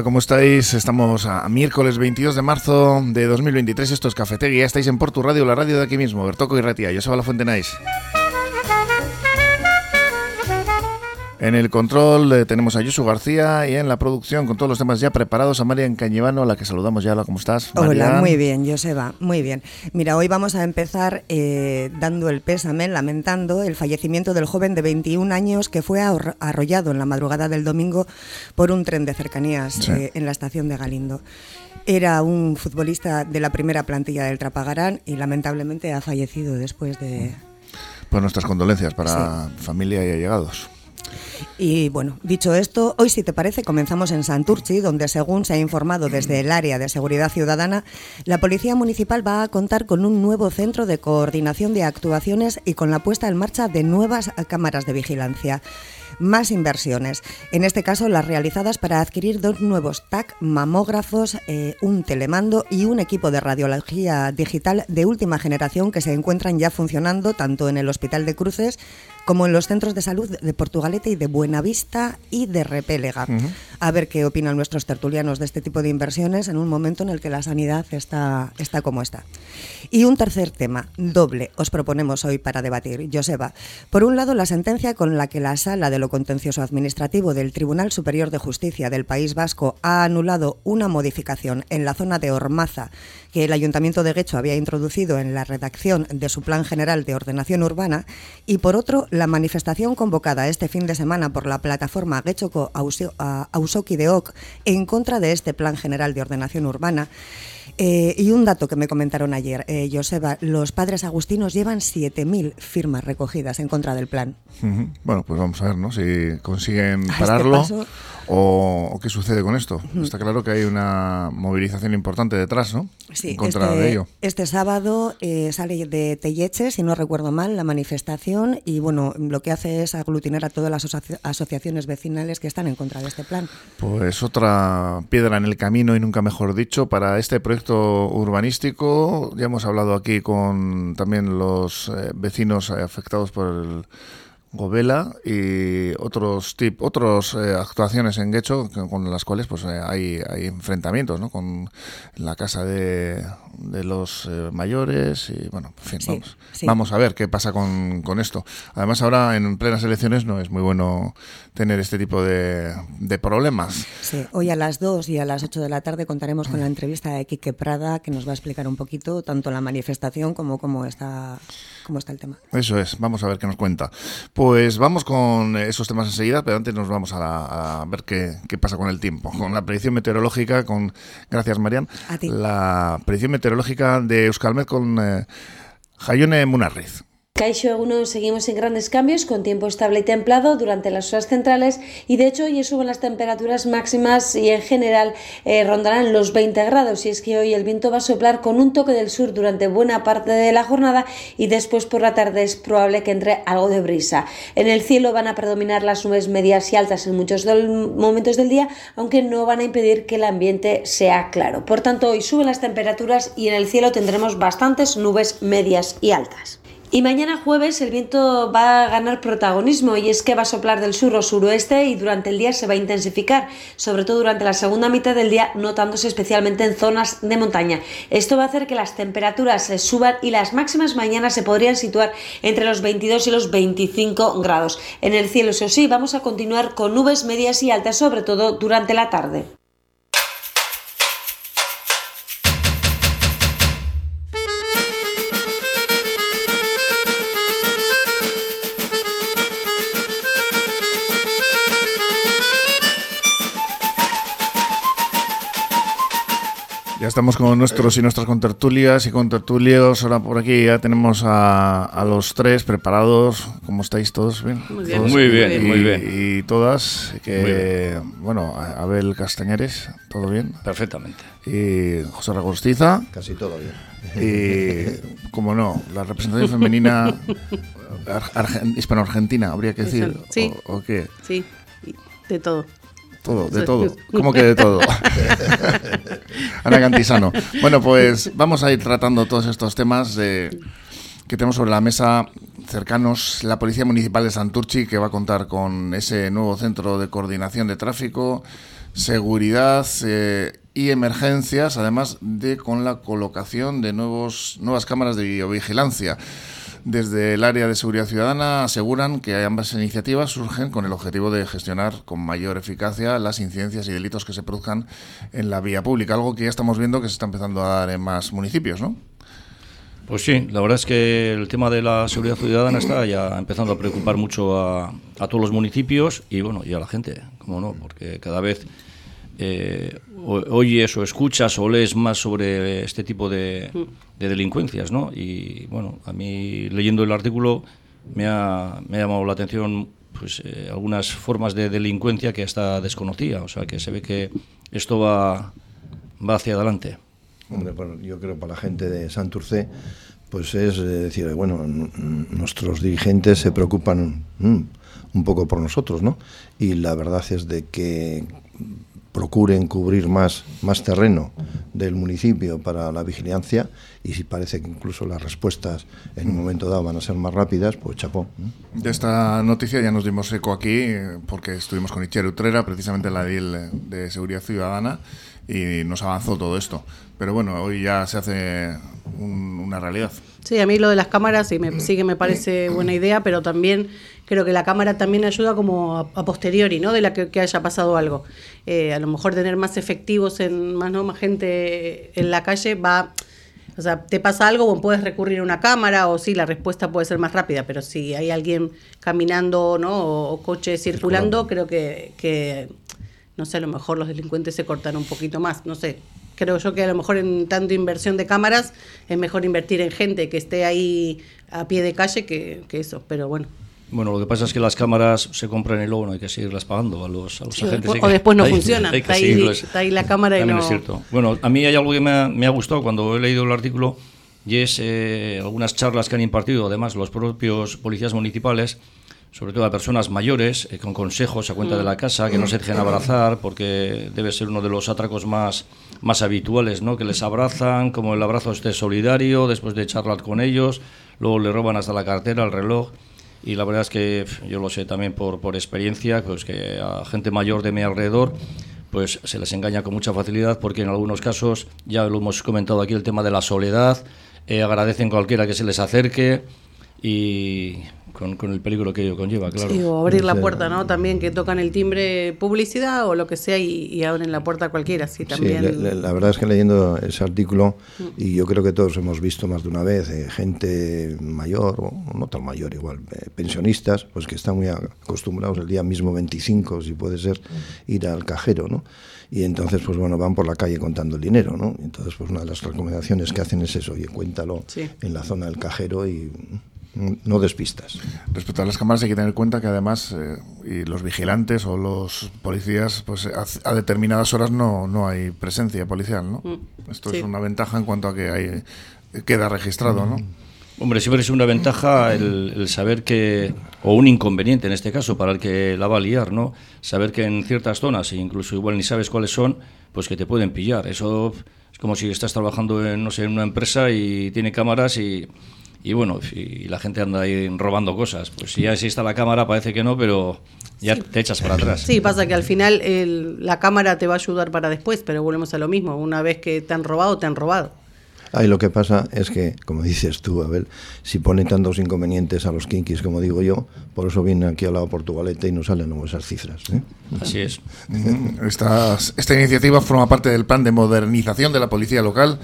Hola, ¿cómo estáis? Estamos a miércoles 22 de marzo de 2023. Esto es Cafetegui. Ya estáis en Portu Radio, la radio de aquí mismo. Bertoco y Ratia. Yo soy La Fuente Nice. En el control eh, tenemos a Yusu García y en la producción con todos los temas ya preparados a Marian Cañivano, a la que saludamos ya. Hola, ¿cómo estás? Hola, muy bien, Joseba, muy bien. Mira, hoy vamos a empezar eh, dando el pésame, lamentando el fallecimiento del joven de 21 años que fue arrollado en la madrugada del domingo por un tren de cercanías eh, en la estación de Galindo. Era un futbolista de la primera plantilla del Trapagarán y lamentablemente ha fallecido después de... Pues nuestras condolencias para familia y allegados. Y bueno, dicho esto, hoy si te parece comenzamos en Santurchi, donde según se ha informado desde el área de seguridad ciudadana, la Policía Municipal va a contar con un nuevo centro de coordinación de actuaciones y con la puesta en marcha de nuevas cámaras de vigilancia más inversiones. En este caso, las realizadas para adquirir dos nuevos TAC, mamógrafos, eh, un telemando y un equipo de radiología digital de última generación que se encuentran ya funcionando tanto en el Hospital de Cruces como en los centros de salud de Portugalete y de Buenavista y de Repélega. A ver qué opinan nuestros tertulianos de este tipo de inversiones en un momento en el que la sanidad está, está como está. Y un tercer tema, doble, os proponemos hoy para debatir. Joseba, por un lado, la sentencia con la que la Sala de lo Contencioso Administrativo del Tribunal Superior de Justicia del País Vasco ha anulado una modificación en la zona de Ormaza que el Ayuntamiento de Guecho había introducido en la redacción de su Plan General de Ordenación Urbana y, por otro, la manifestación convocada este fin de semana por la plataforma Guechoco Ausoki de Oc en contra de este Plan General de Ordenación Urbana. Eh, y un dato que me comentaron ayer, eh, Joseba, los padres agustinos llevan 7.000 firmas recogidas en contra del plan. Bueno, pues vamos a ver, ¿no? Si consiguen este pararlo o, qué sucede con esto. Está claro que hay una movilización importante detrás, ¿no? Sí, en contra este, de ello. Este sábado eh, sale de Telleche, si no recuerdo mal, la manifestación y bueno, lo que hace es aglutinar a todas las asociaciones vecinales que están en contra de este plan. Pues otra piedra en el camino y nunca mejor dicho para este proyecto urbanístico. Ya hemos hablado aquí con también los eh, vecinos afectados por el Govela y otros tip, otros eh, actuaciones en Guecho con las cuales pues eh, hay, hay enfrentamientos ¿no? con la casa de, de los eh, mayores y bueno, en fin, vamos, vamos, a ver qué pasa con, con, esto. Además ahora en plenas elecciones no es muy bueno tener este tipo de, de problemas. Sí, hoy a las 2 y a las 8 de la tarde contaremos con la entrevista de Quique Prada que nos va a explicar un poquito tanto la manifestación como cómo está, cómo está el tema. Eso es, vamos a ver qué nos cuenta. Pues vamos con esos temas enseguida, pero antes nos vamos a, ver qué, pasa con el tiempo. Con la predicción meteorológica, con gracias Marian. La predicción meteorológica de Euskalmet con eh, Jayone Munarriz. Caixo Eguno seguimos en grandes cambios con tiempo estable y templado durante las horas centrales y de hecho hoy suben las temperaturas máximas y en general eh, rondarán los 20 grados y es que hoy el viento va a soplar con un toque del sur durante buena parte de la jornada y después por la tarde es probable que entre algo de brisa. En el cielo van a predominar las nubes medias y altas en muchos momentos del día aunque no van a impedir que el ambiente sea claro. Por tanto hoy suben las temperaturas y en el cielo tendremos bastantes nubes medias y altas. Y mañana jueves el viento va a ganar protagonismo y es que va a soplar del sur o suroeste y durante el día se va a intensificar, sobre todo durante la segunda mitad del día, notándose especialmente en zonas de montaña. Esto va a hacer que las temperaturas se suban y las máximas mañana se podrían situar entre los 22 y los 25 grados. En el cielo, eso sí, vamos a continuar con nubes medias y altas, sobre todo durante la tarde. Estamos con nuestros y nuestras contertulias y contertulios. Ahora por aquí ya tenemos a, los tres preparados. ¿Cómo estáis todos? ¿Bien? Muy bien, muy bien, muy bien. Y, todas, que, bueno, Abel Castañares, ¿todo bien? Perfectamente. Y José Ragostiza. Casi todo bien. Y, como no, la representación femenina hispano-argentina, habría que decir. Sí. ¿O, qué? Sí, de todo. Todo, de todo. ¿Cómo que de todo? Ana Cantisano. Bueno, pues vamos a ir tratando todos estos temas de, que tenemos sobre la mesa cercanos. La Policía Municipal de Santurchi, que va a contar con ese nuevo centro de coordinación de tráfico, seguridad eh, y emergencias, además de con la colocación de nuevos, nuevas cámaras de videovigilancia. Desde el área de seguridad ciudadana aseguran que ambas iniciativas surgen con el objetivo de gestionar con mayor eficacia las incidencias y delitos que se produzcan en la vía pública, algo que ya estamos viendo que se está empezando a dar en más municipios, ¿no? Pues sí, la verdad es que el tema de la seguridad ciudadana está ya empezando a preocupar mucho a, todos los municipios y bueno, y a la gente, como no, porque cada vez eh, oyes o escuchas o lees más sobre este tipo de, delincuencias, ¿no? Y bueno, a mí leyendo el artículo me ha, me ha llamado la atención pues eh, algunas formas de delincuencia que hasta desconocía, o sea que se ve que esto va, va hacia adelante. Hombre, yo creo para la gente de Santurce, pues es decir, bueno, nuestros dirigentes se preocupan mm, un poco por nosotros, ¿no? Y la verdad es de que procuren cubrir más, más terreno del municipio para la vigilancia y si parece que incluso las respuestas en un momento dado van a ser más rápidas, pues chapó. De esta noticia ya nos dimos eco aquí porque estuvimos con Itcher Utrera, precisamente en la DIL de Seguridad Ciudadana, y nos avanzó todo esto. Pero bueno, hoy ya se hace una realidad. Sí, a mí lo de las cámaras sí, me, sí que me parece buena idea, pero también creo que la cámara también ayuda como a, posteriori, ¿no? De la que, haya pasado algo. Eh, a lo mejor tener más efectivos, en más, ¿no? más gente en la calle va... O sea, te pasa algo, puedes recurrir a una cámara o sí, la respuesta puede ser más rápida, pero si hay alguien caminando ¿no? o, coche circulando, creo que, que, no sé, a lo mejor los delincuentes se cortan un poquito más, no sé. Creo yo que a lo mejor en tanto inversión de cámaras es mejor invertir en gente que esté ahí a pie de calle que, que eso, pero bueno. Bueno, lo que pasa es que las cámaras se compran y luego no hay que seguirlas pagando a los, agentes. O, después no funcionan. está, ahí, la cámara y no... es cierto. Bueno, a mí hay algo que me ha, me ha gustado cuando he leído el artículo y es eh, algunas charlas que han impartido además los propios policías municipales, sobre todo a personas mayores, eh, con consejos a cuenta de la casa, que no se dejen abrazar porque debe ser uno de los atracos más, más habituales, ¿no? que les abrazan, como el abrazo este solidario, después de charlar con ellos, luego le roban hasta la cartera, el reloj y la verdad es que yo lo sé también por, por experiencia, pues que a gente mayor de mi alrededor pues se les engaña con mucha facilidad porque en algunos casos, ya lo hemos comentado aquí, el tema de la soledad, eh, agradecen cualquiera que se les acerque y con, el peligro que ello conlleva, claro. Sí, o abrir la puerta, ¿no? También que tocan el timbre publicidad o lo que sea y, abren la puerta a cualquiera, sí, también. la, verdad es que leyendo ese artículo, mm. y yo creo que todos hemos visto más de una vez, eh, gente mayor, o no tan mayor igual, eh, pensionistas, pues que están muy acostumbrados el día mismo 25, si puede ser, ir al cajero, ¿no? y entonces pues bueno van por la calle contando el dinero no entonces pues una de las recomendaciones que hacen es eso oye cuéntalo en la zona del cajero y no despistas. Respecto a las cámaras hay que tener en cuenta que además eh, y los vigilantes o los policías, pues a, determinadas horas no, no hay presencia policial, ¿no? Mm, Esto es una ventaja en cuanto a que hay, queda registrado, ¿no? Hombre, siempre es una ventaja el, saber que, o un inconveniente en este caso, para el que la va a liar, ¿no? Saber que en ciertas zonas, e incluso igual ni sabes cuáles son, pues que te pueden pillar. Eso es como si estás trabajando en, no sé, en una empresa y tiene cámaras y y bueno, y la gente anda ahí robando cosas. Pues si ya existe la cámara parece que no, pero ya te echas para atrás. Sí, pasa que al final la cámara te va a ayudar para después, pero volvemos a lo mismo. Una vez que te han robado, te han robado. Ahí lo que pasa es que, como dices tú, Abel, si ponen tantos inconvenientes a los kinkis, como digo yo, por eso vienen aquí al lado Portugalete y no salen esas cifras. ¿eh? Así es. Esta, esta iniciativa forma parte del plan de modernización de la policía local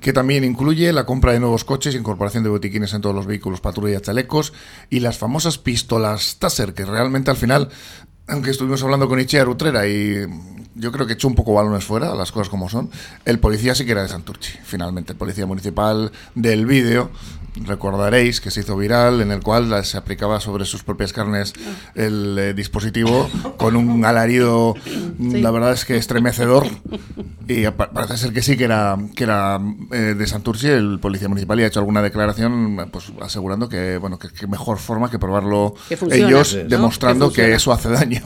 que también incluye la compra de nuevos coches, incorporación de botiquines en todos los vehículos, patrulla y chalecos, y las famosas pistolas Taser, que realmente al final, aunque estuvimos hablando con Ichea Utrera y yo creo que echó un poco balones fuera, las cosas como son. El policía sí que era de Santurchi, finalmente, el policía municipal del vídeo. Recordaréis que se hizo viral en el cual se aplicaba sobre sus propias carnes el eh, dispositivo con un alarido, la verdad es que estremecedor. Y parece ser que sí que era, que era eh, de Santurchi, el policía municipal, y ha hecho alguna declaración pues asegurando que, bueno, que, mejor forma que probarlo ellos, demostrando que, eso hace daño.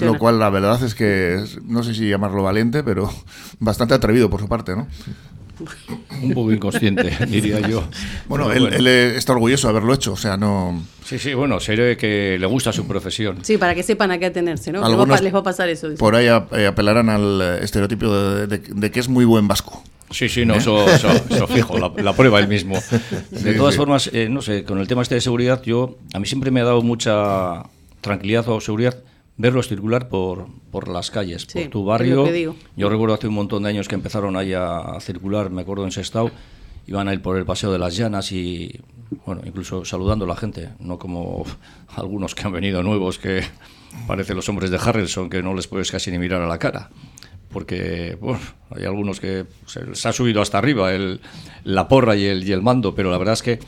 Lo cual la verdad es que no sé si llamarlo valiente, pero bastante atrevido por su parte, ¿no? Un poco inconsciente, diría yo. Bueno, él, está orgulloso de haberlo hecho, o sea, no... Sí, sí, bueno, sería que le gusta su profesión. Sí, para que sepan a qué atenerse, ¿no? Algunos les va a pasar eso. Por ahí eh, apelarán al estereotipo de, que es muy buen vasco. Sí, sí, no, ¿Eh? eso, fijo, la, prueba él mismo. De todas formas, eh, no sé, con el tema este de seguridad, yo, a mí siempre me ha dado mucha tranquilidad o seguridad verlos circular por, por las calles, por tu barrio. Yo recuerdo hace un montón de años que empezaron ahí a, circular, me acuerdo en Sestao, iban a ir por el Paseo de las Llanas y, bueno, incluso saludando a la gente, no como algunos que han venido nuevos que parecen los hombres de Harrelson, que no les puedes casi ni mirar a la cara. Porque bueno, hay algunos que se les ha subido hasta arriba el, la porra y el, y el mando, pero la verdad es que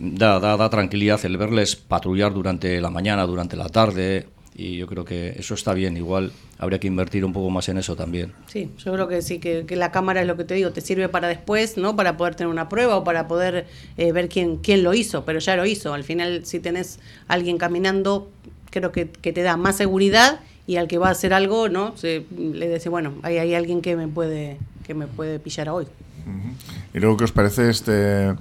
da, da, da tranquilidad el verles patrullar durante la mañana, durante la tarde, y yo creo que eso está bien. Igual habría que invertir un poco más en eso también. Sí, yo creo que sí, que, la cámara es lo que te digo, te sirve para después, ¿no? Para poder tener una prueba o para poder eh, ver quién, quién lo hizo, pero ya lo hizo. Al final, si tenés alguien caminando, creo que, que te da más seguridad y al que va a hacer algo, ¿no? Se, le dice, bueno, hay, hay alguien que me puede que me puede pillar hoy. Y luego, ¿qué os parece este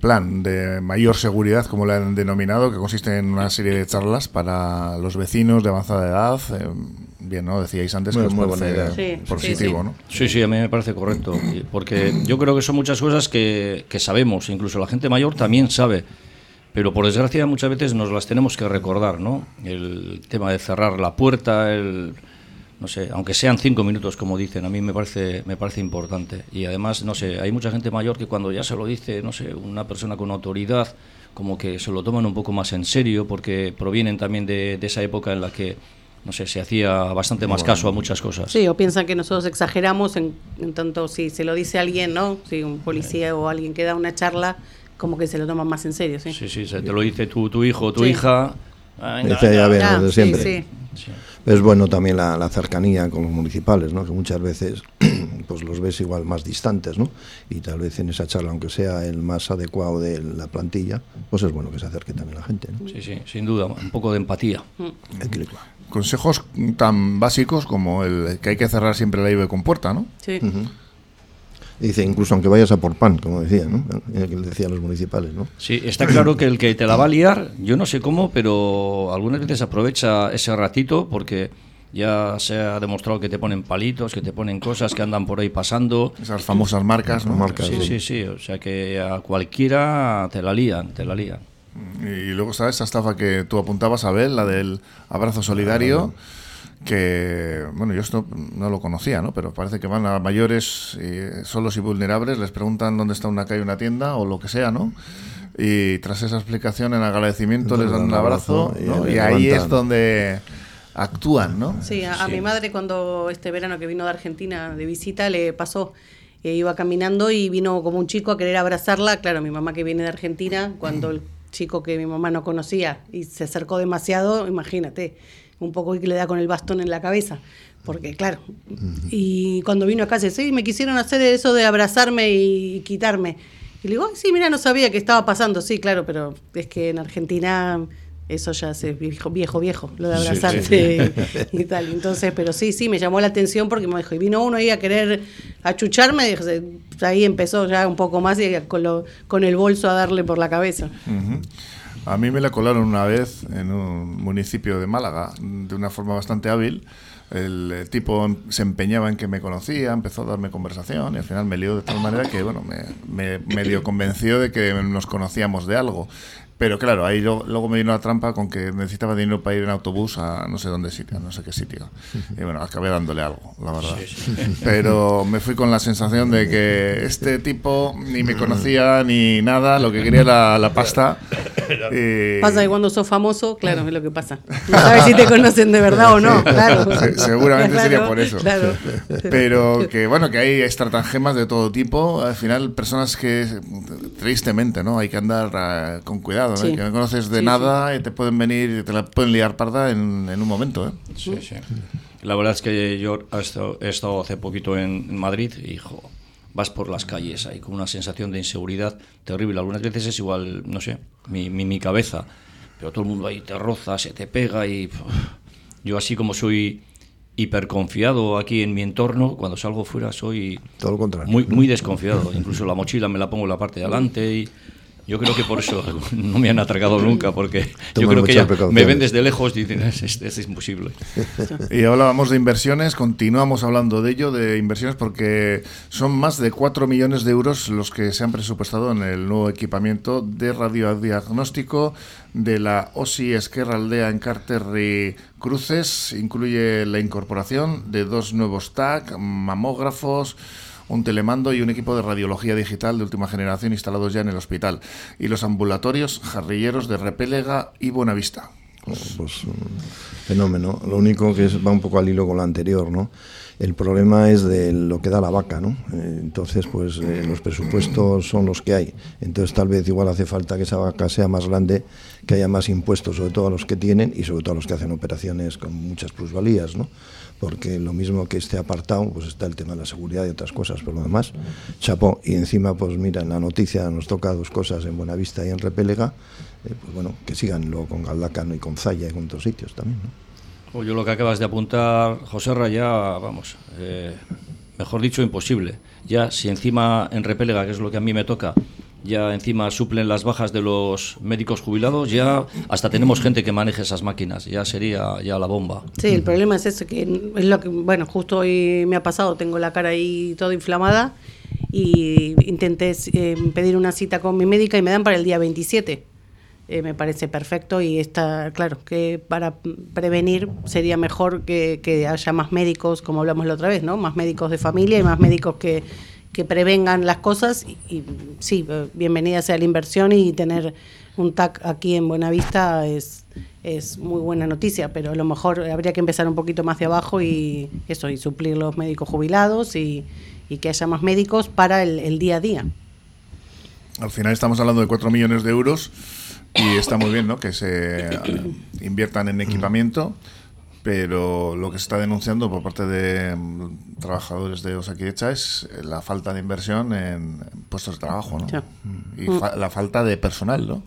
plan de mayor seguridad, como le han denominado, que consiste en una serie de charlas para los vecinos de avanzada edad. Eh, bien, ¿no? Decíais antes que es muy buena idea. positivo, sí, ¿no? Sí, sí, a mí me parece correcto. Porque yo creo que son muchas cosas que, que sabemos, incluso la gente mayor también sabe pero por desgracia muchas veces nos las tenemos que recordar, ¿no? El tema de cerrar la puerta, el, no sé, aunque sean cinco minutos, como dicen, a mí me parece, me parece importante. Y además, no sé, hay mucha gente mayor que cuando ya se lo dice, no sé, una persona con autoridad, como que se lo toman un poco más en serio, porque provienen también de, esa época en la que no sé, se hacía bastante más caso a muchas cosas. Sí, o piensan que nosotros exageramos en, tanto si se lo dice alguien, ¿no? Si un policía o alguien que da una charla, como que se lo toman más en serio, ¿sí? Sí, sí, se te lo dice tu, tu hijo o tu hija. Dice, ya ven, desde siempre. Sí, es bueno también la, cercanía con los municipales, ¿no? que muchas veces pues los ves igual más distantes, ¿no? y tal vez en esa charla, aunque sea el más adecuado de la plantilla, pues es bueno que se acerque también la gente. ¿no? Sí, sí, sin duda, un poco de empatía. Consejos tan básicos como el que hay que cerrar siempre la IBE con puerta, ¿no? Sí. Dice, incluso aunque vayas a por pan, como decía, ¿no? Que decían los municipales, ¿no? Sí, está claro que el que te la va a liar, yo no sé cómo, pero algunas veces aprovecha ese ratito porque ya se ha demostrado que te ponen palitos, que te ponen cosas que andan por ahí pasando. Esas famosas marcas, ¿no? Marcas, sí, sí, sí, o sea que a cualquiera te la lían, te la lían. Y luego está esa estafa que tú apuntabas, a ver, la del abrazo solidario que, bueno, yo esto no lo conocía, ¿no? Pero parece que van a mayores y solos y vulnerables, les preguntan dónde está una calle, una tienda o lo que sea, ¿no? Y tras esa explicación, en agradecimiento, les dan un abrazo, y, ahí es donde actúan, ¿no? Sí, a, mi madre cuando este verano que vino de Argentina de visita le pasó, eh, iba caminando y vino como un chico a querer abrazarla, claro, mi mamá que viene de Argentina, cuando el chico que mi mamá no conocía y se acercó demasiado, imagínate, un poco que le da con el bastón en la cabeza. Porque, claro, y cuando vino acá, dice, sí, me quisieron hacer eso de abrazarme y quitarme. Y le digo, sí, mira, no sabía que estaba pasando. Sí, claro, pero es que en Argentina eso ya es viejo, viejo, viejo, lo de abrazarse y tal. Entonces, pero sí, sí, me llamó la atención porque me dijo, y vino uno ahí a querer achucharme, y ahí empezó ya un poco más y con, lo, con el bolso a darle por la cabeza. A mí me la colaron una vez en un municipio de Málaga de una forma bastante hábil. El, tipo se empeñaba en que me conocía, empezó a darme conversación y al final me lió de tal manera que bueno, me, me medio convenció de que nos conocíamos de algo. Pero claro, ahí luego me vino la trampa con que necesitaba dinero para ir en autobús a no sé dónde sitio, no sé qué sitio. Y bueno, acabé dándole algo, la verdad. Pero me fui con la sensación de que este tipo ni me conocía ni nada, lo que quería era la pasta. Pasa que cuando sos famoso, claro, es lo que pasa. No sabes si te conocen de verdad o no, claro. seguramente sería por eso. Pero que bueno, que hay estratagemas de todo tipo. Al final, personas que, tristemente, ¿no? Hay que andar ah, con cuidado que no conoces de nada y te pueden venir y te la pueden liar parda en, en un momento. ¿eh? Sí, sí. La verdad es que yo he estado, he estado hace poquito en, Madrid y, hijo, vas por las calles ahí con una sensación de inseguridad terrible. Algunas veces es igual, no sé, mi, mi, mi cabeza, pero todo el mundo ahí te roza, se te pega y yo así como soy hiperconfiado aquí en mi entorno, cuando salgo fuera soy todo lo contrario. muy, muy desconfiado. Incluso la mochila me la pongo en la parte de adelante y yo creo que por eso no me han atracado nunca, porque yo creo que ya me ven desde lejos y dicen, es, es, es imposible. Y hablábamos de inversiones, continuamos hablando de ello, de inversiones, porque son más de 4 millones de euros los que se han presupuestado en el nuevo equipamiento de radiodiagnóstico de la OSI Esquerra Aldea en Carter Cruces. Incluye la incorporación de dos nuevos TAC, mamógrafos, un telemando y un equipo de radiología digital de última generación instalados ya en el hospital, y los ambulatorios jarrilleros de Repélega y Buenavista. Pues, fenómeno. Lo único que va un poco al hilo con lo anterior, ¿no? El problema es de lo que da la vaca, ¿no? Eh, entonces, pues eh, los presupuestos son los que hay. Entonces, tal vez igual hace falta que esa vaca sea más grande, que haya más impuestos, sobre todo a los que tienen y sobre todo a los que hacen operaciones con muchas plusvalías, ¿no? porque lo mismo que este apartado, pues está el tema de la seguridad y otras cosas, por lo demás, chapó. Y encima, pues mira, en la noticia nos toca dos cosas en Buenavista y en Repélega, eh, pues bueno, que sigan luego con Galdacano y con Zaya y con otros sitios también, ¿no? Yo lo que acabas de apuntar, José Raya, vamos, eh, mejor dicho, imposible. Ya, si encima en Repélega, que es lo que a mí me toca, ya encima suplen las bajas de los médicos jubilados, ya hasta tenemos gente que maneje esas máquinas, ya sería ya la bomba. Sí, el problema es ese, que es lo que, bueno, justo hoy me ha pasado, tengo la cara ahí toda inflamada y intenté eh, pedir una cita con mi médica y me dan para el día 27. Eh, me parece perfecto y está claro que para prevenir sería mejor que, que haya más médicos, como hablamos la otra vez, ¿no? Más médicos de familia y más médicos que que prevengan las cosas y, sí, bienvenida sea la inversión y tener un TAC aquí en Buenavista es, es muy buena noticia, pero a lo mejor habría que empezar un poquito más de abajo y eso, y suplir los médicos jubilados y, que haya más médicos para el, día a día. Al final estamos hablando de 4 millones de euros y está muy bien ¿no? que se inviertan en equipamiento pero lo que se está denunciando por parte de mm, trabajadores de Osakidecha es la falta de inversión en, puestos de trabajo, ¿no? Y mm. la falta de personal, ¿no?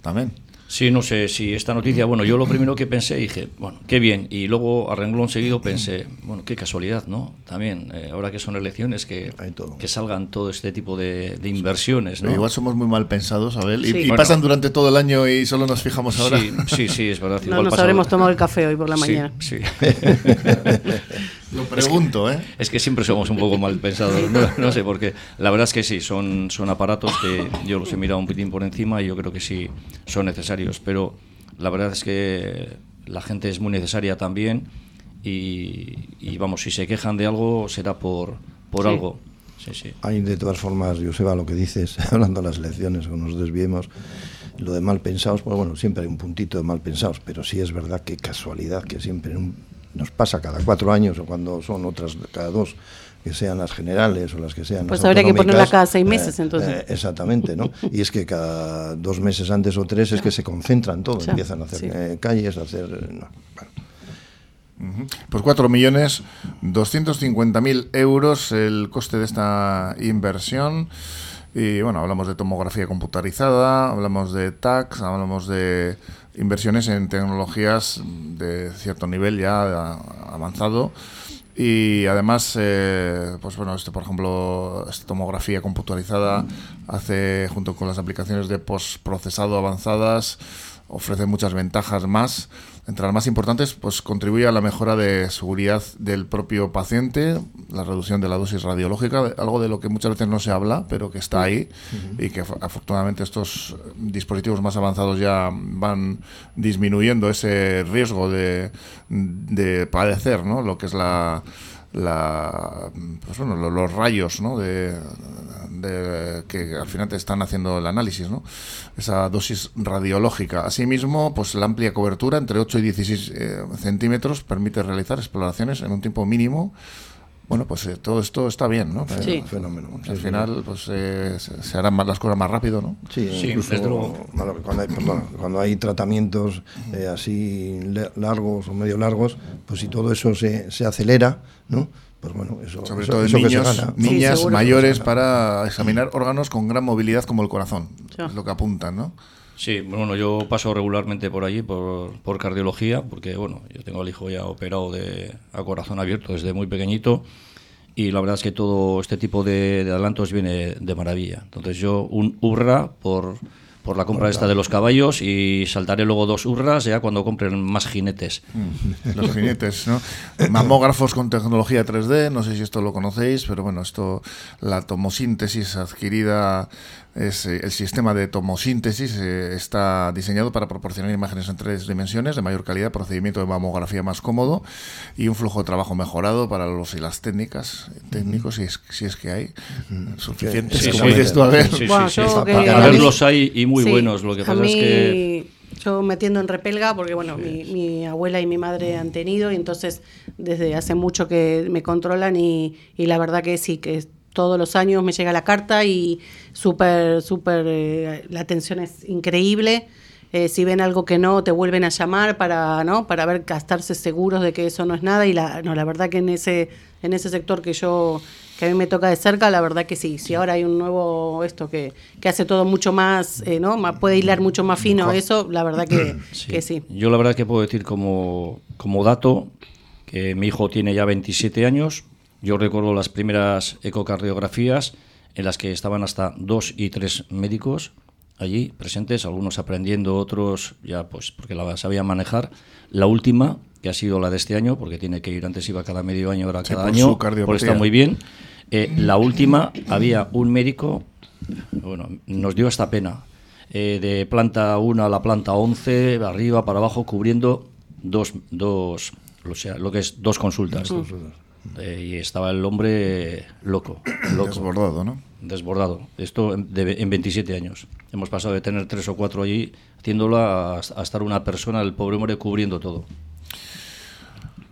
También. Sí, no sé si esta noticia, bueno, yo lo primero que pensé, dije, bueno, qué bien, y luego a renglón seguido pensé, bueno, qué casualidad, ¿no? También, eh, ahora que son elecciones, que, que salgan todo este tipo de, inversiones, ¿no? Igual somos muy mal pensados, Abel, y, pasan durante todo el año y solo nos fijamos ahora. Sí, sí, es verdad. No nos habremos tomado el café hoy por la mañana. Sí. Lo pregunto, ¿eh? Es que siempre somos un poco mal pensados, no, sé, porque la verdad es que sí, son, son aparatos que yo los he mirado un poquitín por encima y yo creo que sí son necesarios, pero la verdad es que la gente es muy necesaria también y, vamos, si se quejan de algo será por, por algo. Sí, sí. Hay de todas formas, Joseba, lo que dices, hablando de las elecciones, que nos desviemos, lo de mal pensados, pues bueno, siempre hay un puntito de mal pensados, pero sí es verdad que casualidad que siempre un nos pasa cada cuatro años o cuando son otras cada dos que sean las generales o las que sean pues habría que ponerla cada seis meses eh, entonces. eh, exactamente no y es que cada dos meses antes o tres es que se concentran todo empiezan a hacer eh, calles a hacer no, Pues 4 millones 250 mil euros el coste de esta inversión. Y bueno, hablamos de tomografía computarizada, hablamos de tax, hablamos de inversiones en tecnologías de cierto nivel ya avanzado y además eh, pues bueno este por ejemplo esta tomografía computarizada hace junto con las aplicaciones de postprocesado avanzadas ofrece muchas ventajas más. Entre las más importantes, pues contribuye a la mejora de seguridad del propio paciente, la reducción de la dosis radiológica, algo de lo que muchas veces no se habla, pero que está ahí y que afortunadamente estos dispositivos más avanzados ya van disminuyendo ese riesgo de, de padecer, ¿no? Lo que es la la, pues bueno, los, rayos ¿no? de, que al final te están haciendo el análisis, ¿no? esa dosis radiológica. Asimismo, pues la amplia cobertura entre 8 y 16 eh, centímetros permite realizar exploraciones en un tiempo mínimo bueno, pues eh, todo esto está bien, ¿no? Sí. Fenómeno. Al final, pues eh, se, harán más las cosas más rápido, ¿no? Sí, incluso cuando, hay, cuando hay tratamientos eh, así largos o medio largos, pues si todo eso se, se acelera, ¿no? Pues bueno, eso, Sobre todo en niños, niñas mayores para examinar órganos con gran movilidad como el corazón, es lo que apuntan, ¿no? Sí, bueno, yo paso regularmente por allí, por, por cardiología, porque bueno, yo tengo al hijo ya operado de, a corazón abierto desde muy pequeñito y la verdad es que todo este tipo de, de adelantos viene de maravilla. Entonces yo un hurra por por la compra esta de los caballos y saltaré luego dos hurras ya cuando compren más jinetes. Mm, los jinetes, ¿no? Mamógrafos con tecnología 3D, no sé si esto lo conocéis, pero bueno, esto, la tomosíntesis adquirida es, eh, el sistema de tomosíntesis eh, está diseñado para proporcionar imágenes en tres dimensiones de mayor calidad, procedimiento de mamografía más cómodo y un flujo de trabajo mejorado para los y las técnicas, técnicos, si, es, si es que hay, suficientes, como dices tú, a ver. a ver, los hay y muy buenos, lo que pasa es que... Yo metiendo en repelga, porque bueno, mi, mi, abuela y mi madre han tenido, y entonces desde hace mucho que me controlan y, y la verdad que sí, que todos los años me llega la carta y súper, súper, eh, la atención es increíble. Eh, si ven algo que no, te vuelven a llamar para, ¿no? para ver, gastarse seguros de que eso no es nada. Y la, no, la verdad que en ese, en ese sector que yo, que a mí me toca de cerca, la verdad que sí. Si ahora hay un nuevo esto que, que hace todo mucho más, eh, ¿no? puede hilar mucho más fino eso, la verdad que sí. que sí. Yo la verdad que puedo decir como, como dato que mi hijo tiene ya 27 años, yo recuerdo las primeras ecocardiografías en las que estaban hasta dos y tres médicos allí presentes, algunos aprendiendo, otros ya pues porque la sabían manejar. La última, que ha sido la de este año, porque tiene que ir antes iba cada medio año, ahora cada año, por está muy bien. Eh, la última había un médico, bueno, nos dio esta pena, eh, de planta 1 a la planta 11, arriba para abajo, cubriendo dos, dos o sea, lo que es dos consultas. Eh, y estaba el hombre loco, Desbordado, ¿no? Desbordado. Esto en, en, 27 años. Hemos pasado de tener tres o cuatro allí, haciéndolo a, a estar una persona, el pobre hombre, cubriendo todo.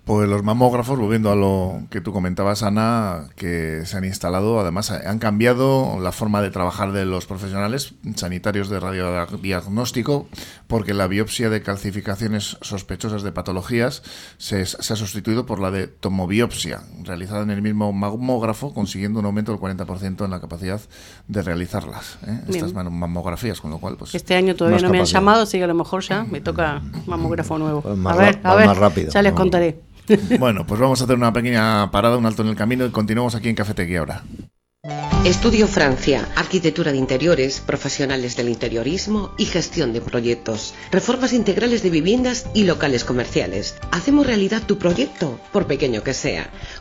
Pues los mamógrafos, volviendo a lo que tú comentabas, Ana, que se han instalado, además han cambiado la forma de trabajar de los profesionales sanitarios de radiodiagnóstico, porque la biopsia de calcificaciones sospechosas de patologías se, se, ha sustituido por la de tomobiopsia, realizada en el mismo mamógrafo, consiguiendo un aumento del 40% en la capacidad de realizarlas, ¿eh? estas mamografías, con lo cual... pues Este año todavía no me han llamado, así que a lo mejor ya me toca mamógrafo nuevo. Pues a ver, a ver, más rápido. ya les contaré. Bueno, pues vamos a hacer una pequeña parada, un alto en el camino y continuamos aquí en Cafetería ahora. Estudio Francia, arquitectura de interiores, profesionales del interiorismo y gestión de proyectos, reformas integrales de viviendas y locales comerciales. Hacemos realidad tu proyecto, por pequeño que sea.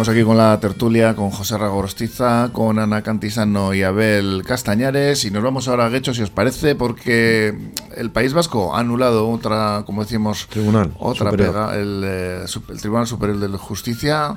Seguimos aquí con la tertulia, con José Ragorostiza, con Ana Cantisano y Abel Castañares. Y nos vamos ahora a Guecho, si os parece, porque el País Vasco ha anulado otra, como decimos, Tribunal otra Superior. pega. El, eh, el Tribunal Superior de Justicia ha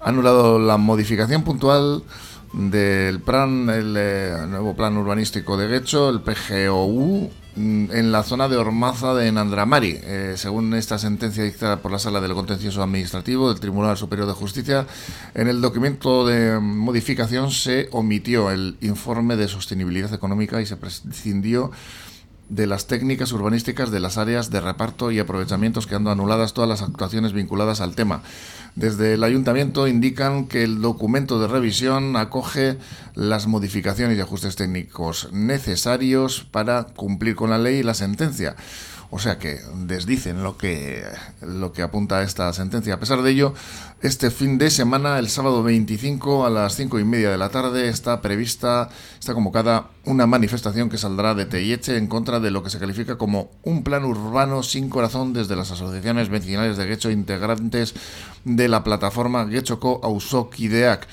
anulado la modificación puntual del plan, el eh, nuevo plan urbanístico de Guecho, el PGOU, en la zona de Ormaza de Nandramari. Eh, según esta sentencia dictada por la Sala del Contencioso Administrativo del Tribunal Superior de Justicia, en el documento de modificación se omitió el informe de sostenibilidad económica y se prescindió de las técnicas urbanísticas de las áreas de reparto y aprovechamientos, quedando anuladas todas las actuaciones vinculadas al tema. Desde el ayuntamiento indican que el documento de revisión acoge las modificaciones y ajustes técnicos necesarios para cumplir con la ley y la sentencia. O sea que desdicen lo que, lo que apunta esta sentencia. A pesar de ello, este fin de semana, el sábado 25 a las 5 y media de la tarde, está prevista, está convocada una manifestación que saldrá de Teyeche en contra de lo que se califica como un plan urbano sin corazón desde las asociaciones vecinales de Guecho integrantes de la plataforma Guechoko Ausokideak.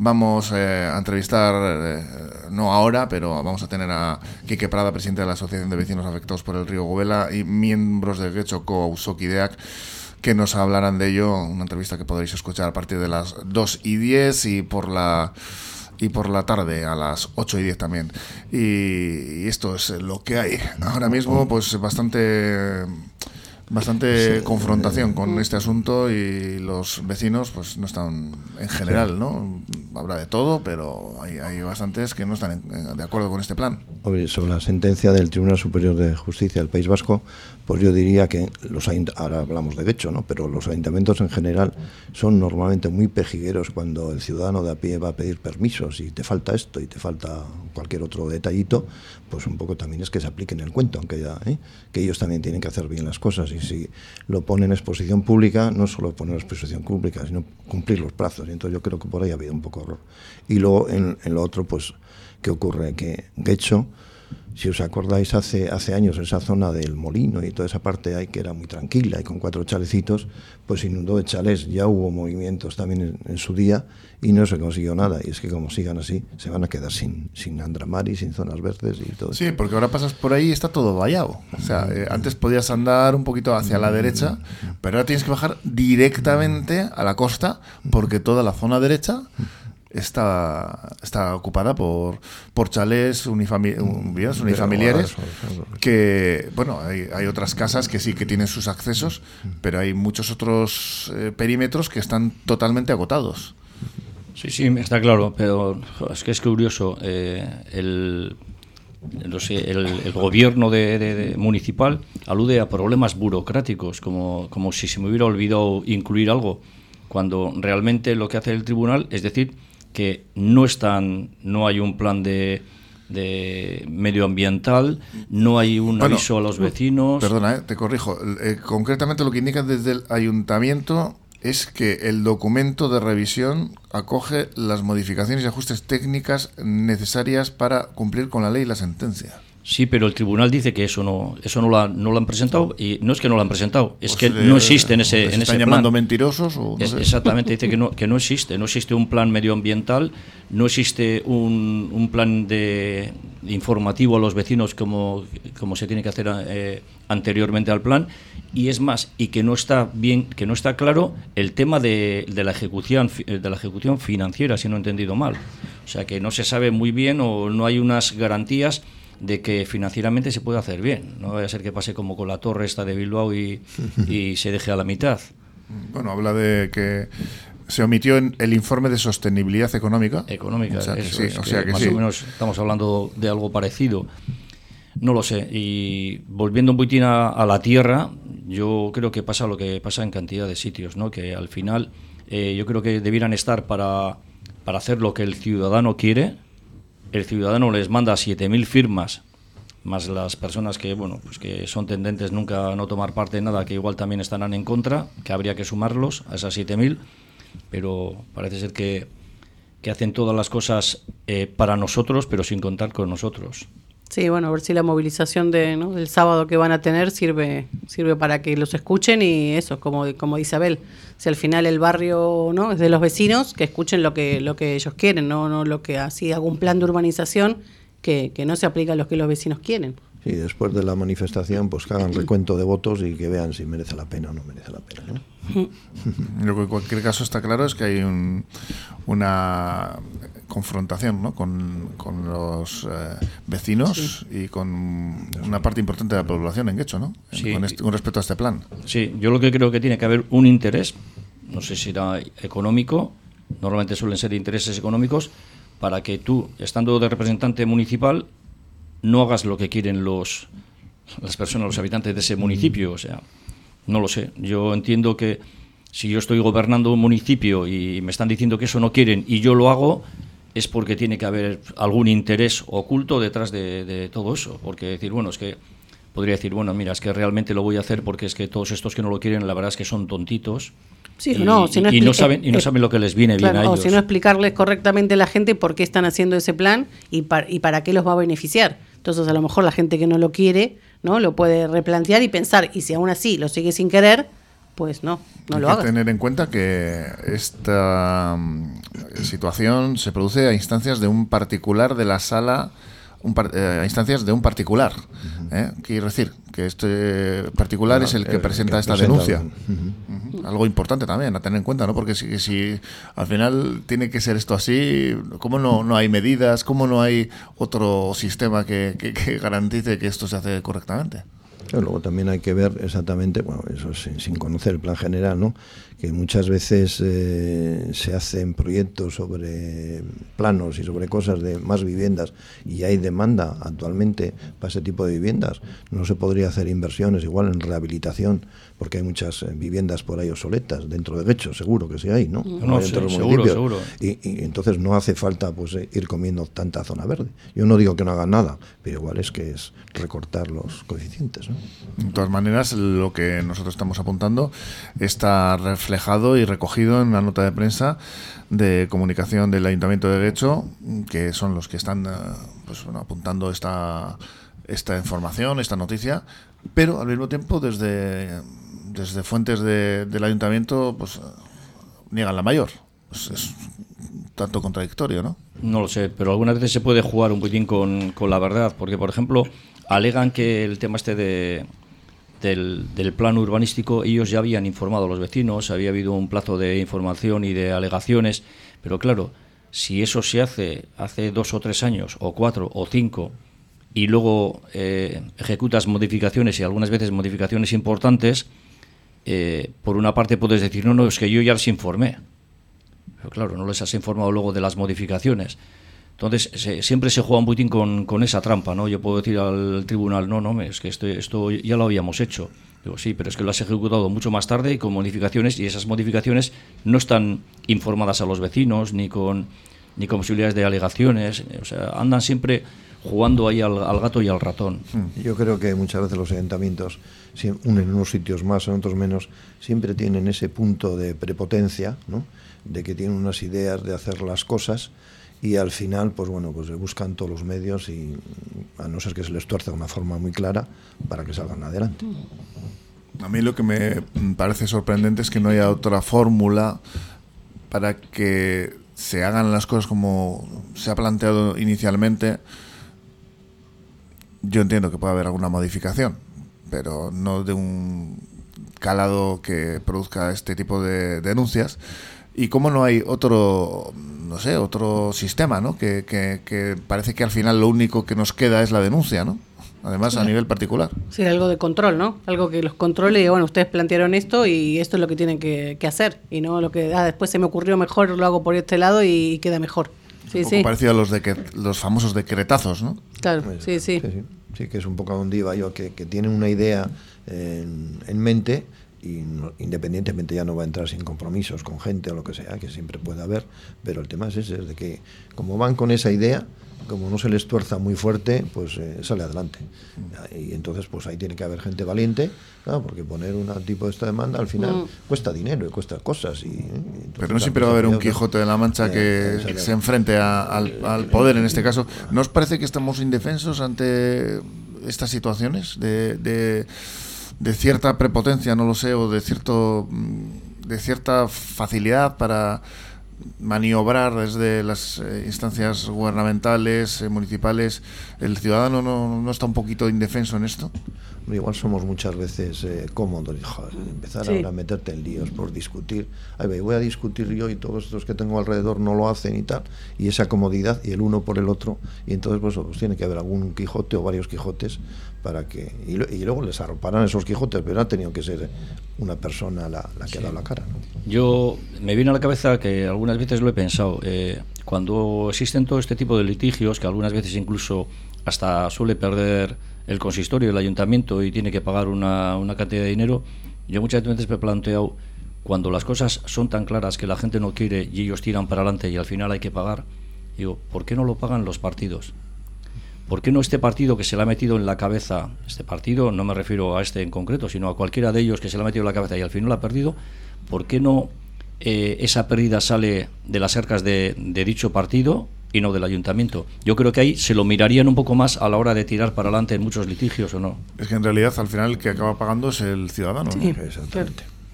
Vamos eh, a entrevistar, eh, no ahora, pero vamos a tener a Quique Prada, presidente de la Asociación de Vecinos Afectados por el Río Gobela, y miembros de Guechoko Ausokideak, que nos hablarán de ello. Una entrevista que podréis escuchar a partir de las 2 y 10 y por la y por la tarde a las 8 y 10 también. Y, y esto es lo que hay. Ahora mismo, pues bastante bastante confrontación con este asunto y los vecinos pues no están en general, ¿no? Habrá de todo, pero hay, hay bastantes que no están en- en- de acuerdo con este plan. Hombre, sobre la sentencia del Tribunal Superior de Justicia del País Vasco, pues yo diría que los ahora hablamos de Guecho, ¿no? pero los ayuntamientos en general son normalmente muy pejigueros cuando el ciudadano de a pie va a pedir permisos y te falta esto y te falta cualquier otro detallito, pues un poco también es que se apliquen el cuento, aunque ya, ¿eh? que ellos también tienen que hacer bien las cosas y si lo ponen en exposición pública, no solo poner exposición pública, sino cumplir los plazos. Y entonces yo creo que por ahí ha habido un poco de error. Y luego en, en lo otro, pues, ¿qué ocurre? Que Guecho, si os acordáis, hace, hace años esa zona del molino y toda esa parte ahí que era muy tranquila y con cuatro chalecitos, pues inundó de chalés. Ya hubo movimientos también en, en su día y no se consiguió nada. Y es que como sigan así, se van a quedar sin, sin Andramari, sin zonas verdes y todo. Sí, porque ahora pasas por ahí y está todo vallado. O sea, eh, antes podías andar un poquito hacia la derecha, pero ahora tienes que bajar directamente a la costa porque toda la zona derecha está, está ocupada por, por chalés unifami- un- viviendas unifamiliares que, bueno, hay, hay otras casas que sí que tienen sus accesos, pero hay muchos otros eh, perímetros que están totalmente agotados. Sí, sí, está claro, pero es que es curioso. eh, el, no sé, el, el gobierno de, de- de municipal alude a problemas burocráticos, como, como si se me hubiera olvidado incluir algo, cuando realmente lo que hace el tribunal es decir que no están, no hay un plan de, de medioambiental, no hay un Bueno, aviso a los vecinos. Perdona, eh, te corrijo. Eh, concretamente lo que indica desde el ayuntamiento es que el documento de revisión acoge las modificaciones y ajustes técnicas necesarias para cumplir con la ley y la sentencia. Sí, pero el tribunal dice que eso no, eso no lo, han- no lo han presentado y no es que no lo han presentado, es Pues, que eh, no existe en ese, ¿les en están ese llamando plan. mentirosos o no Es- sé? Exactamente, dice que no, que no existe, no existe un plan medioambiental, no existe un, un plan de informativo a los vecinos como, como se tiene que hacer eh, anteriormente al plan y es más y que no está bien, que no está claro el tema de, de la ejecución fi- de la ejecución financiera, si no he entendido mal. O sea que no se sabe muy bien o no hay unas garantías de que financieramente se puede hacer bien. No vaya a ser que pase como con la torre esta de Bilbao y, y se deje a la mitad. Bueno, habla de que se omitió en el informe de sostenibilidad económica. económica. O sea que eso sí, es, o sea que más sí. o menos estamos hablando de algo parecido. No lo sé. Y volviendo un poquitín a, a la tierra, yo creo que pasa lo que pasa en cantidad de sitios, ¿no? Que al final eh, yo creo que debieran estar para, para hacer lo que el ciudadano quiere. El ciudadano les manda 7.000 firmas más las personas que bueno pues que son tendentes nunca a no tomar parte en nada que igual también estarán en contra que habría que sumarlos a esas 7000 pero parece ser que, que hacen todas las cosas eh, para nosotros pero sin contar con nosotros Sí, bueno, a ver si la movilización de, ¿no? del sábado que van a tener sirve sirve para que los escuchen y eso, como, como dice Abel, si al final el barrio no es de los vecinos, que escuchen lo que lo que ellos quieren, no no lo que así algún plan de urbanización que, que no se aplica a lo que los vecinos quieren. Y después de la manifestación, pues que hagan recuento de votos y que vean si merece la pena o no merece la pena. Lo que en cualquier caso está claro es que hay un, una confrontación ¿no? con, con los eh, vecinos y con una parte importante de la población en Guecho, ¿no? Sí. Con, este- con respecto a este plan. Sí, yo lo que creo que tiene que haber un interés, no sé si era económico, normalmente suelen ser intereses económicos, para que tú, estando de representante municipal, no hagas lo que quieren los las personas, los habitantes de ese municipio. O sea, no lo sé. Yo entiendo que si yo estoy gobernando un municipio y me están diciendo que eso no quieren y yo lo hago, es porque tiene que haber algún interés oculto detrás de, de todo eso. Porque decir, bueno, es que podría decir, bueno, mira, es que realmente lo voy a hacer porque es que todos estos que no lo quieren, la verdad es que son tontitos. Sí, y, no, si no y no saben, y no eh, saben lo que les viene Claro, bien a o ellos. si no explicarles correctamente a la gente por qué están haciendo ese plan y, y para qué los va a beneficiar. Entonces, a lo mejor la gente que no lo quiere, ¿no? Lo puede replantear y pensar, y si aún así lo sigue sin querer, pues no, no Hay lo que hagas. tener en cuenta que esta mm, situación se produce a instancias de un particular de la sala, un par- eh, a instancias de un particular. ¿eh? Quiero decir que este particular es el que el presenta que esta presenta, denuncia. Algo importante también a tener en cuenta, ¿no? Porque si, si al final tiene que ser esto así, ¿cómo no, no hay medidas? ¿Cómo no hay otro sistema que, que- que garantice que esto se hace correctamente? Luego también hay que ver exactamente, bueno, eso sin, sin conocer el plan general, ¿no? Que muchas veces eh, se hacen proyectos sobre planos y sobre cosas de más viviendas y hay demanda actualmente para ese tipo de viviendas. No se podría hacer inversiones igual en rehabilitación porque hay muchas eh, viviendas por ahí obsoletas dentro de Guecho, seguro que sí hay, ¿no? No, sí, entre los seguro, municipios. seguro. Y, y entonces no hace falta pues eh, ir comiendo tanta zona verde. Yo no digo que no hagan nada, pero igual es que es recortar los coeficientes, ¿no? De todas maneras, lo que nosotros estamos apuntando está reflejado y recogido en una nota de prensa de comunicación del Ayuntamiento de Guecho, que son los que están eh, pues, bueno, apuntando esta, esta información, esta noticia, pero al mismo tiempo desde, desde fuentes de- del Ayuntamiento pues eh, niegan la mayor. Es, es tanto contradictorio, ¿no? No lo sé, pero algunas veces se puede jugar un poquitín con, con la verdad, porque, por ejemplo, alegan que el tema este de, del, del plan urbanístico, ellos ya habían informado a los vecinos, había habido un plazo de información y de alegaciones, pero claro, si eso se hace hace dos o tres años, o cuatro o cinco, y luego eh, ejecutas modificaciones y algunas veces modificaciones importantes, eh, por una parte puedes decir, no, no, es que yo ya les informé. Pero claro, no les has informado luego de las modificaciones. Entonces, se- siempre se juega un poquitín con, esa trampa, ¿no? Yo puedo decir al tribunal, no, no, es que esto, esto ya lo habíamos hecho. Digo, sí, pero es que lo has ejecutado mucho más tarde y con modificaciones, y esas modificaciones no están informadas a los vecinos, ni con, ni con posibilidades de alegaciones. O sea, andan siempre jugando ahí al, gato y al ratón. Yo creo que muchas veces los ayuntamientos, en unos sitios más, en otros menos, siempre tienen ese punto de prepotencia, ¿no? de que tienen unas ideas de hacer las cosas y al final, pues bueno, pues buscan todos los medios y a no ser que se les tuerza de una forma muy clara para que salgan adelante. A mí lo que me parece sorprendente es que no haya otra fórmula para que se hagan las cosas como se ha planteado inicialmente. Yo entiendo que puede haber alguna modificación, pero no de un calado que produzca este tipo de denuncias. Y cómo no hay otro, no sé, otro sistema, ¿no? Que, que- que parece que al final lo único que nos queda es la denuncia, ¿no? Además, a nivel particular. Sí, algo de control, ¿no? Algo que los controle y bueno, ustedes plantearon esto y esto es lo que tienen que, que hacer y no lo que ah, después se me ocurrió mejor, lo hago por este lado y, queda mejor. Sí, un poco sí. parecido a los, de que, los famosos decretazos, ¿no? Claro, sí, sí. sí, sí, que es un poco a donde iba yo, que, que tienen una idea en, en mente y independientemente ya no va a entrar sin compromisos con gente o lo que sea, que siempre puede haber, pero el tema es ese, es de que como van con esa idea, como no se les tuerza muy fuerte, pues eh, sale adelante. Y entonces pues ahí tiene que haber gente valiente, porque poner un tipo de esta demanda al final mm. cuesta dinero y cuesta cosas. Y, pero no siempre va a haber un Quijote de la Mancha que se enfrente al, poder en este caso. ¿No os parece que estamos indefensos ante estas situaciones de de cierta prepotencia, no lo sé, o de cierto de cierta facilidad para maniobrar desde las eh, instancias gubernamentales, eh, municipales, ¿el ciudadano no, no, está un poquito indefenso en esto? Igual somos muchas veces eh, cómodos, empezar ahora a meterte en líos por discutir. Ay, voy a discutir yo y todos estos que tengo alrededor no lo hacen y tal, y esa comodidad y el uno por el otro, y entonces pues, pues tiene que haber algún Quijote o varios Quijotes para que y, luego les arroparán esos Quijotes, pero ha tenido que ser una persona la, que ha dado la cara. Yo me viene a la cabeza que algunas veces lo he pensado. Eh, cuando existen todo este tipo de litigios, que algunas veces incluso hasta suele perder el consistorio, el ayuntamiento y tiene que pagar una, cantidad de dinero, yo muchas veces me he planteado cuando las cosas son tan claras que la gente no quiere y ellos tiran para adelante y al final hay que pagar, digo, ¿por qué no lo pagan los partidos? ¿Por qué no este partido que se le ha metido en la cabeza, este partido, no me refiero a este en concreto, sino a cualquiera de ellos que se le ha metido en la cabeza y al final ha perdido, ¿por qué no eh, esa pérdida sale de las cercas de, dicho partido y no del ayuntamiento. Yo creo que ahí se lo mirarían un poco más a la hora de tirar para adelante en muchos litigios o no. Es que en realidad al final el que acaba pagando es el ciudadano. Sí,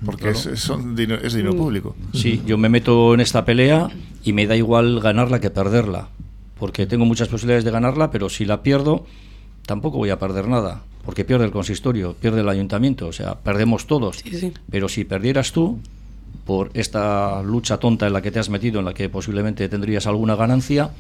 Porque es, dinero, es dinero mm. público. Sí, yo me meto en esta pelea y me da igual ganarla que perderla porque tengo muchas posibilidades de ganarla, pero si la pierdo, tampoco voy a perder nada, porque pierde el consistorio, pierde el ayuntamiento, o sea, perdemos todos. Pero si perdieras tú, por esta lucha tonta en la que te has metido, en la que posiblemente tendrías alguna ganancia,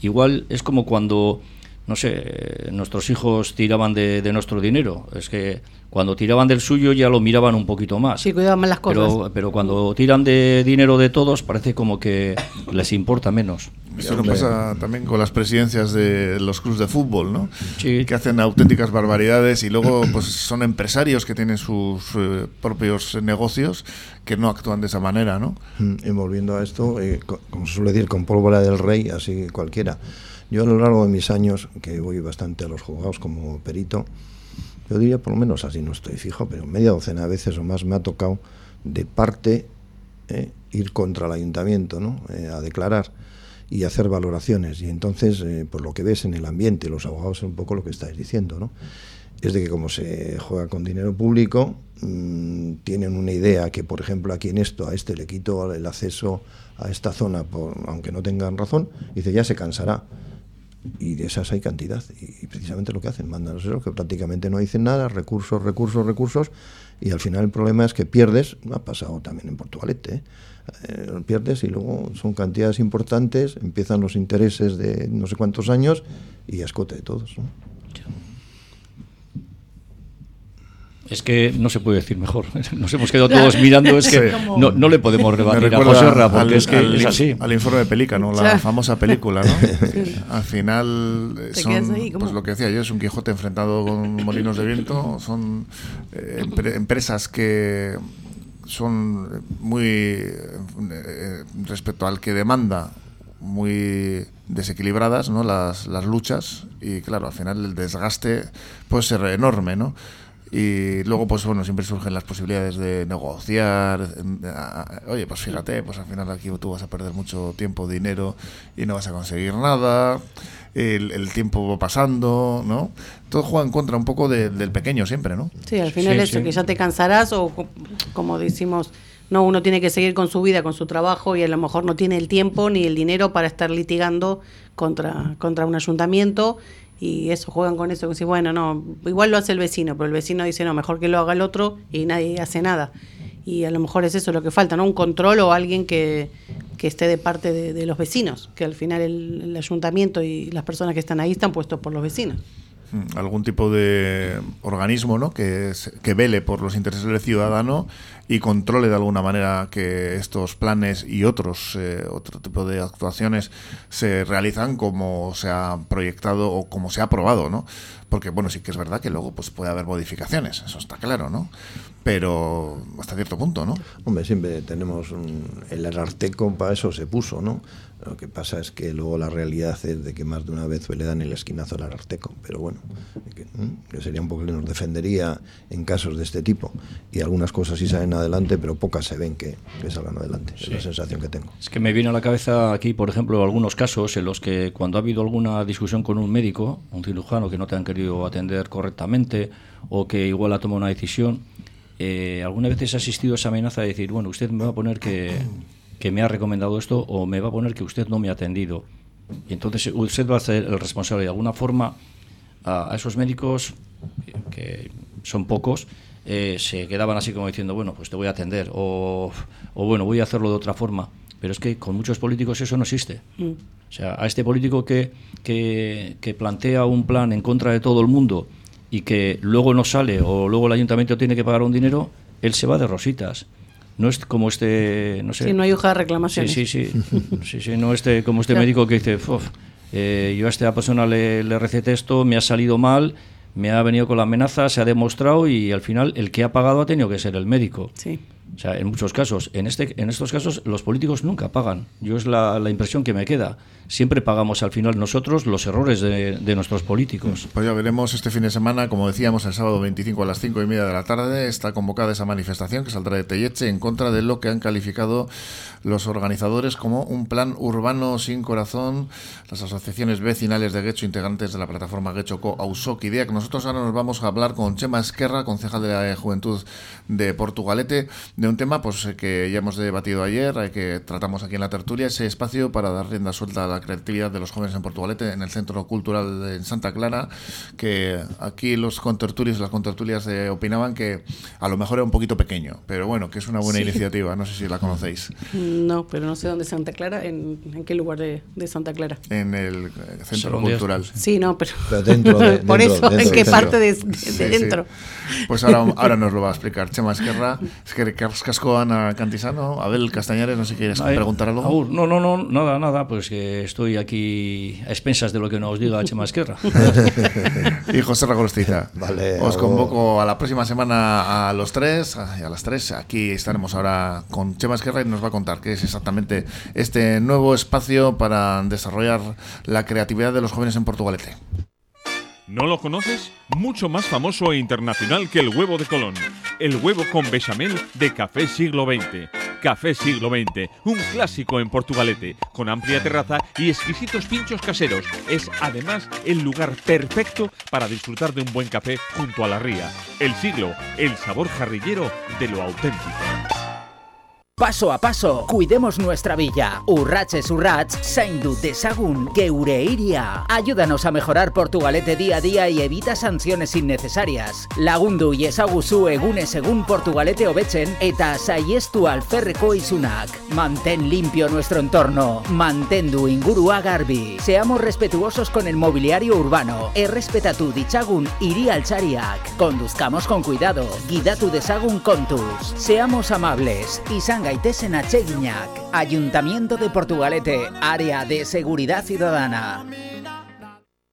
igual es como cuando, no sé, nuestros hijos tiraban de, de nuestro dinero. Es que cuando tiraban del suyo ya lo miraban un poquito más. Sí, cuidaban más las cosas. Pero, pero cuando tiran de dinero de todos, parece como que les importa menos. Eso lo pasa también con las presidencias de los clubes de fútbol, ¿no? Que hacen auténticas barbaridades y luego pues son empresarios que tienen sus eh, propios negocios que no actúan de esa manera, ¿no? Mm, y volviendo a esto, eh, como se suele decir, con pólvora del rey, así cualquiera. Yo a lo largo de mis años, que voy bastante a los juzgados como perito, yo diría por lo menos así, no estoy fijo, pero media docena de veces o más me ha tocado de parte eh, ir contra el ayuntamiento, ¿no? Eh, a declarar y hacer valoraciones. Y entonces, eh, por lo que ves en el ambiente, los abogados es un poco lo que estáis diciendo, ¿no? Es de que como se juega con dinero público, mm, tienen una idea que, por ejemplo, aquí en esto, a este le quito el acceso a esta zona, por, aunque no tengan razón, dice, ya se cansará y de esas hay cantidad. Y, precisamente lo que hacen, mandan eso, que prácticamente no dicen nada, recursos, recursos, recursos, y al final el problema es que pierdes, ha pasado también en Portugalete, ¿eh? Eh, pierdes y luego son cantidades importantes, empiezan los intereses de no sé cuántos años y escote de todos. Es que no se puede decir mejor. Nos hemos quedado todos mirando, es que no, no, le podemos rebatir a José Ra, porque es que al, es así. Al informe de Pelícano, la famosa película, ¿no? Al final son, pues lo que decía yo, es un Quijote enfrentado con molinos de viento, son eh, empresas que son muy, eh, respecto al que demanda, muy desequilibradas, ¿no? Las, las luchas y claro, al final el desgaste puede ser enorme, ¿no? Y luego, pues bueno, siempre surgen las posibilidades de negociar. Oye, pues fíjate, pues al final aquí tú vas a perder mucho tiempo, dinero y no vas a conseguir nada. El, tiempo va pasando, ¿no? Todo juega en contra un poco del pequeño siempre, ¿no? Sí, al final eso, que ya te cansarás o como decimos, no, uno tiene que seguir con su vida, con su trabajo y a lo mejor no tiene el tiempo ni el dinero para estar litigando contra, contra un ayuntamiento y eso, juegan con eso, que si, bueno, no, igual lo hace el vecino, pero el vecino dice, no, mejor que lo haga el otro y nadie hace nada. Y a lo mejor es eso lo que falta, ¿no? Un control o alguien que, que esté de parte de, los vecinos, que al final el ayuntamiento y las personas que están ahí están puestos por los vecinos. Mm, algún tipo de organismo ¿no? que, que vele por los intereses del ciudadano y controle de alguna manera que estos planes y otros eh, otro tipo de actuaciones se realizan como se ha proyectado o como se ha aprobado, ¿no? porque bueno, sí que es verdad que luego pues puede haber modificaciones, eso está claro, ¿no? Pero hasta cierto punto, ¿no? Hombre, siempre tenemos el Ararteco para eso se puso, ¿no? Lo que pasa es que luego la realidad es de que más de una vez le dan el esquinazo al Ararteco, pero bueno, que, sería un poco que nos defendería en casos de este tipo. Y algunas cosas sí salen adelante, pero pocas se ven que, salgan adelante. Es la sensación que tengo. Es que me viene a la cabeza aquí, por ejemplo, algunos casos en los que cuando ha habido alguna discusión con un médico, un cirujano que no te han querido atender correctamente o que igual ha tomado una decisión, eh, alguna vez ha asistido a esa amenaza de decir, bueno, usted me va a poner que que me ha recomendado esto o me va a poner que usted no me ha atendido. Y entonces usted va a ser el responsable. De alguna forma, a, esos médicos, que son pocos, eh, se quedaban así como diciendo, bueno, pues te voy a atender o, o, bueno, voy a hacerlo de otra forma. Pero es que con muchos políticos eso no existe. Mm. O sea, a este político que, que, que plantea un plan en contra de todo el mundo y que luego no sale o luego el ayuntamiento tiene que pagar un dinero, él se va de rositas no es como este, no sé. Sí, no hay hoja de reclamación. Sí, sí, sí, sí, no este, como este médico que dice, eh, yo a esta persona le, le receté esto, me ha salido mal, me ha venido con la amenaza, se ha demostrado y al final el que ha pagado ha tenido que ser el médico. Sí. O sea, en muchos casos, en, este, en estos casos los políticos nunca pagan. Yo es la, impresión que me queda. Siempre pagamos al final nosotros los errores de, de, nuestros políticos. Pues ya veremos este fin de semana, como decíamos, el sábado 25 a las 5 y media de la tarde, está convocada esa manifestación que saldrá de Telleche en contra de lo que han calificado los organizadores como un plan urbano sin corazón, las asociaciones vecinales de Guecho, integrantes de la plataforma Guecho Co que nosotros ahora nos vamos a hablar con Chema Esquerra, concejal de la Juventud de Portugalete, de un tema pues que ya hemos debatido ayer, eh, que tratamos aquí en la tertulia, ese espacio para dar rienda suelta a la creatividad de los jóvenes en Portugalete, en el Centro Cultural de Santa Clara, que aquí los contertulios, las contertulias eh, opinaban que a lo mejor era un poquito pequeño, pero bueno, que es una buena iniciativa, no sé si la conocéis. No, pero no sé dónde es Santa Clara, en, qué lugar de, Santa Clara. En el Centro Cultural. Sí, no, pero, dentro por eso, ¿en qué parte de, dentro? Pues ahora, ahora nos lo va a explicar Chema Esquerra, es que Casco, Ana Cantisano, Abel Castañares, no sé si quieres preguntar algo. no, no, no, nada, nada, pues que estoy aquí a expensas de lo que nos diga Chema Esquerra. y José Ragolostiza. Vale. Os convoco a la próxima semana a los tres, a, a las tres. Aquí estaremos ahora con Chema Esquerra y nos va a contar qué es exactamente este nuevo espacio para desarrollar la creatividad de los jóvenes en Portugalete. ¿No lo conoces? Mucho más famoso e internacional que el huevo de Colón. El huevo con bechamel de Café Siglo XX. Café Siglo XX, un clásico en Portugalete, con amplia terraza y exquisitos pinchos caseros. Es además el lugar perfecto para disfrutar de un buen café junto a la ría. El siglo, el sabor jarrillero de lo auténtico. Paso a paso, cuidemos nuestra villa. Urraches urrats, zaindu desagun geure iria. Ayúdanos a mejorar Portugalete día a día y evita sanciones innecesarias. Lagundu y esaguzu egunes según Portugalete obechen eta saiestu alferreko isunak. Mantén limpio nuestro entorno. Mantendu ingurua garbi. Seamos respetuosos con el mobiliario urbano. Errespetatu ditzagun iri altzariak. Conduzcamos con cuidado. Guidatu desagun kontuz. Seamos amables. Izan gaitezen atseginak. Ayuntamiento de Portugalete, Área de Seguridad Ciudadana.